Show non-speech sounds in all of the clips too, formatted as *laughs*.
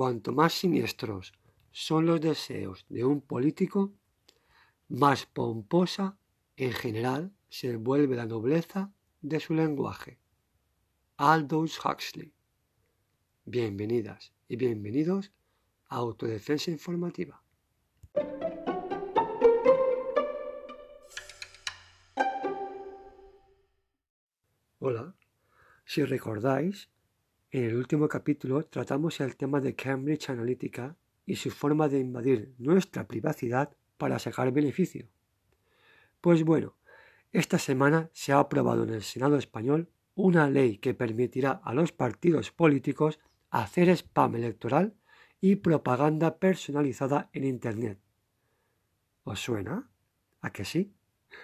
cuanto más siniestros son los deseos de un político, más pomposa en general se vuelve la nobleza de su lenguaje. Aldous Huxley. Bienvenidas y bienvenidos a Autodefensa Informativa. Hola, si recordáis, en el último capítulo tratamos el tema de Cambridge Analytica y su forma de invadir nuestra privacidad para sacar beneficio. Pues bueno, esta semana se ha aprobado en el Senado español una ley que permitirá a los partidos políticos hacer spam electoral y propaganda personalizada en Internet. ¿Os suena? ¿A que sí?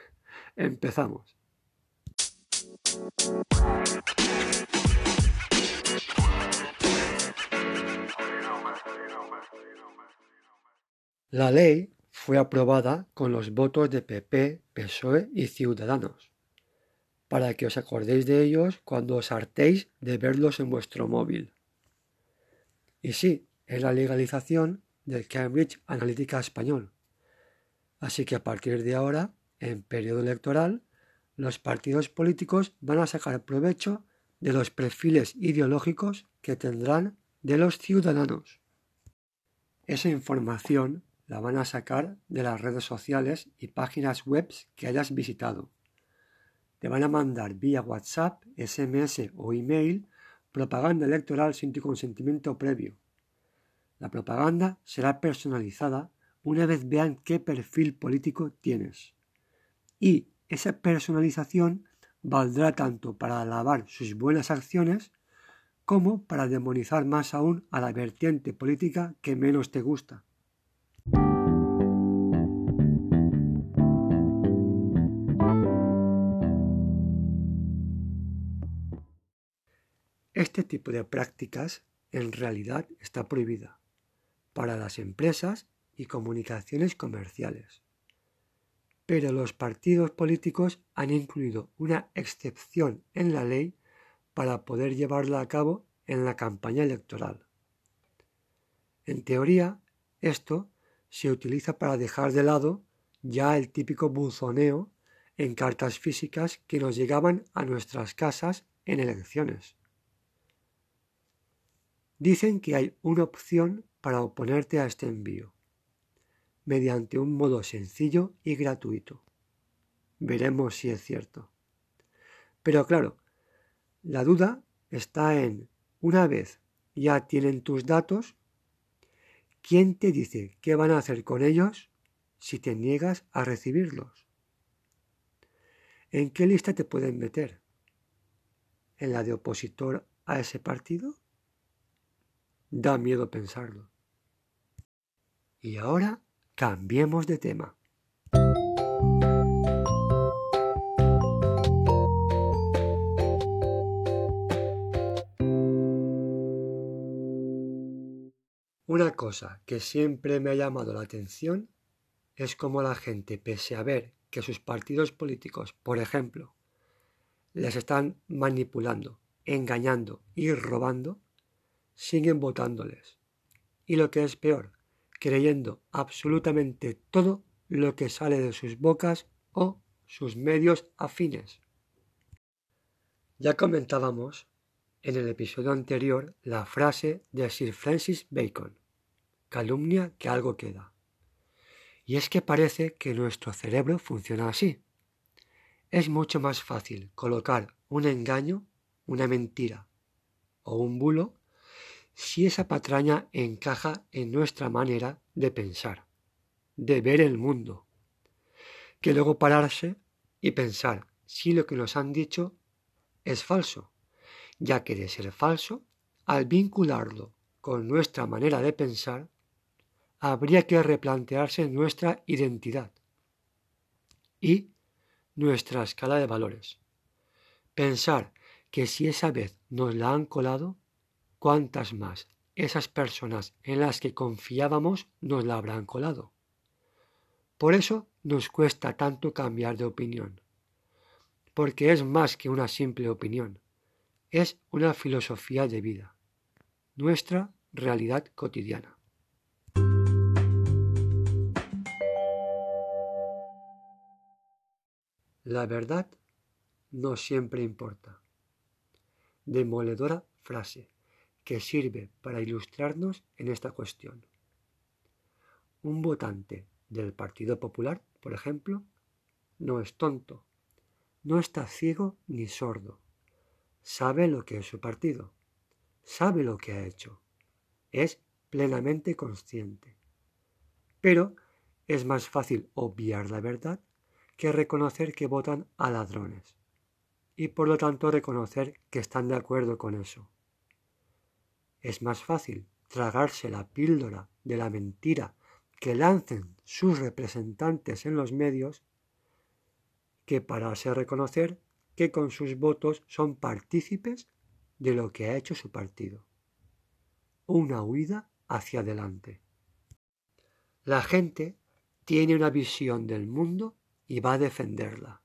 *laughs* Empezamos. La ley fue aprobada con los votos de PP, PSOE y Ciudadanos, para que os acordéis de ellos cuando os hartéis de verlos en vuestro móvil. Y sí, es la legalización del Cambridge Analytica español. Así que a partir de ahora, en periodo electoral, los partidos políticos van a sacar provecho de los perfiles ideológicos que tendrán de los ciudadanos. Esa información la van a sacar de las redes sociales y páginas web que hayas visitado. Te van a mandar vía WhatsApp, SMS o email propaganda electoral sin tu consentimiento previo. La propaganda será personalizada una vez vean qué perfil político tienes. Y esa personalización valdrá tanto para alabar sus buenas acciones como para demonizar más aún a la vertiente política que menos te gusta. Este tipo de prácticas en realidad está prohibida para las empresas y comunicaciones comerciales pero los partidos políticos han incluido una excepción en la ley para poder llevarla a cabo en la campaña electoral. En teoría, esto se utiliza para dejar de lado ya el típico buzoneo en cartas físicas que nos llegaban a nuestras casas en elecciones. Dicen que hay una opción para oponerte a este envío mediante un modo sencillo y gratuito. Veremos si es cierto. Pero claro, la duda está en, una vez ya tienen tus datos, ¿quién te dice qué van a hacer con ellos si te niegas a recibirlos? ¿En qué lista te pueden meter? ¿En la de opositor a ese partido? Da miedo pensarlo. Y ahora Cambiemos de tema. Una cosa que siempre me ha llamado la atención es cómo la gente, pese a ver que sus partidos políticos, por ejemplo, les están manipulando, engañando y robando, siguen votándoles. Y lo que es peor, creyendo absolutamente todo lo que sale de sus bocas o sus medios afines. Ya comentábamos en el episodio anterior la frase de Sir Francis Bacon, calumnia que algo queda. Y es que parece que nuestro cerebro funciona así. Es mucho más fácil colocar un engaño, una mentira o un bulo si esa patraña encaja en nuestra manera de pensar, de ver el mundo, que luego pararse y pensar si lo que nos han dicho es falso, ya que de ser falso, al vincularlo con nuestra manera de pensar, habría que replantearse nuestra identidad y nuestra escala de valores. Pensar que si esa vez nos la han colado, ¿Cuántas más esas personas en las que confiábamos nos la habrán colado? Por eso nos cuesta tanto cambiar de opinión, porque es más que una simple opinión, es una filosofía de vida, nuestra realidad cotidiana. La verdad no siempre importa. Demoledora frase que sirve para ilustrarnos en esta cuestión. Un votante del Partido Popular, por ejemplo, no es tonto, no está ciego ni sordo, sabe lo que es su partido, sabe lo que ha hecho, es plenamente consciente. Pero es más fácil obviar la verdad que reconocer que votan a ladrones y por lo tanto reconocer que están de acuerdo con eso. Es más fácil tragarse la píldora de la mentira que lancen sus representantes en los medios que pararse a reconocer que con sus votos son partícipes de lo que ha hecho su partido. Una huida hacia adelante. La gente tiene una visión del mundo y va a defenderla.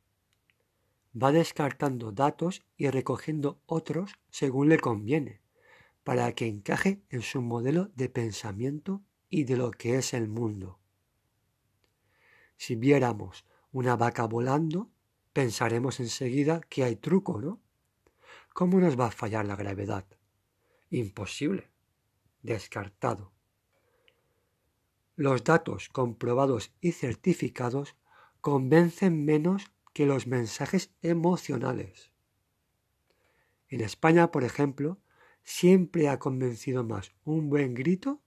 Va descartando datos y recogiendo otros según le conviene, para que encaje en su modelo de pensamiento y de lo que es el mundo. Si viéramos una vaca volando, pensaremos enseguida que hay truco, ¿no? ¿Cómo nos va a fallar la gravedad? Imposible. Descartado. Los datos comprobados y certificados convencen menos que los mensajes emocionales. En España, por ejemplo, siempre ha convencido más un buen grito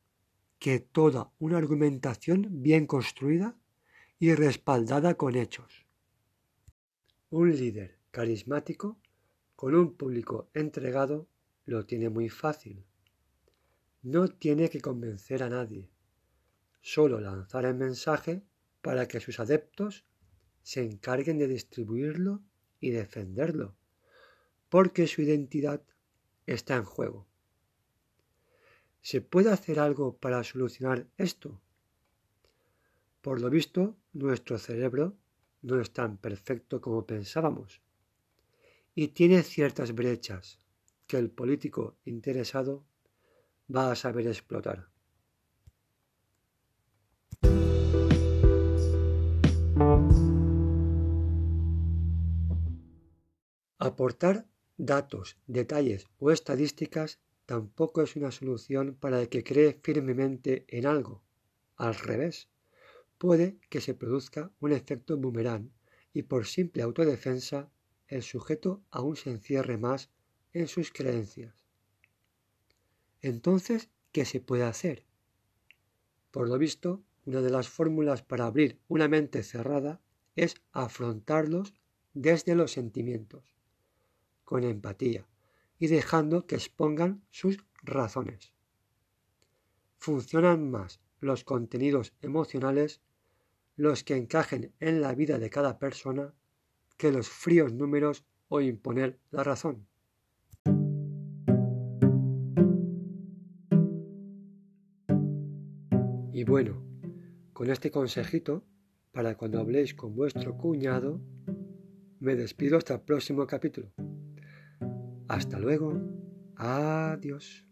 que toda una argumentación bien construida y respaldada con hechos. Un líder carismático con un público entregado lo tiene muy fácil. No tiene que convencer a nadie, solo lanzar el mensaje para que sus adeptos se encarguen de distribuirlo y defenderlo, porque su identidad está en juego. ¿Se puede hacer algo para solucionar esto? Por lo visto, nuestro cerebro no es tan perfecto como pensábamos y tiene ciertas brechas que el político interesado va a saber explotar. Aportar datos, detalles o estadísticas tampoco es una solución para el que cree firmemente en algo. Al revés, puede que se produzca un efecto boomerang y por simple autodefensa el sujeto aún se encierre más en sus creencias. Entonces, ¿qué se puede hacer? Por lo visto, una de las fórmulas para abrir una mente cerrada es afrontarlos desde los sentimientos con empatía y dejando que expongan sus razones. Funcionan más los contenidos emocionales, los que encajen en la vida de cada persona, que los fríos números o imponer la razón. Y bueno, con este consejito, para cuando habléis con vuestro cuñado, me despido hasta el próximo capítulo. Hasta luego. Adiós.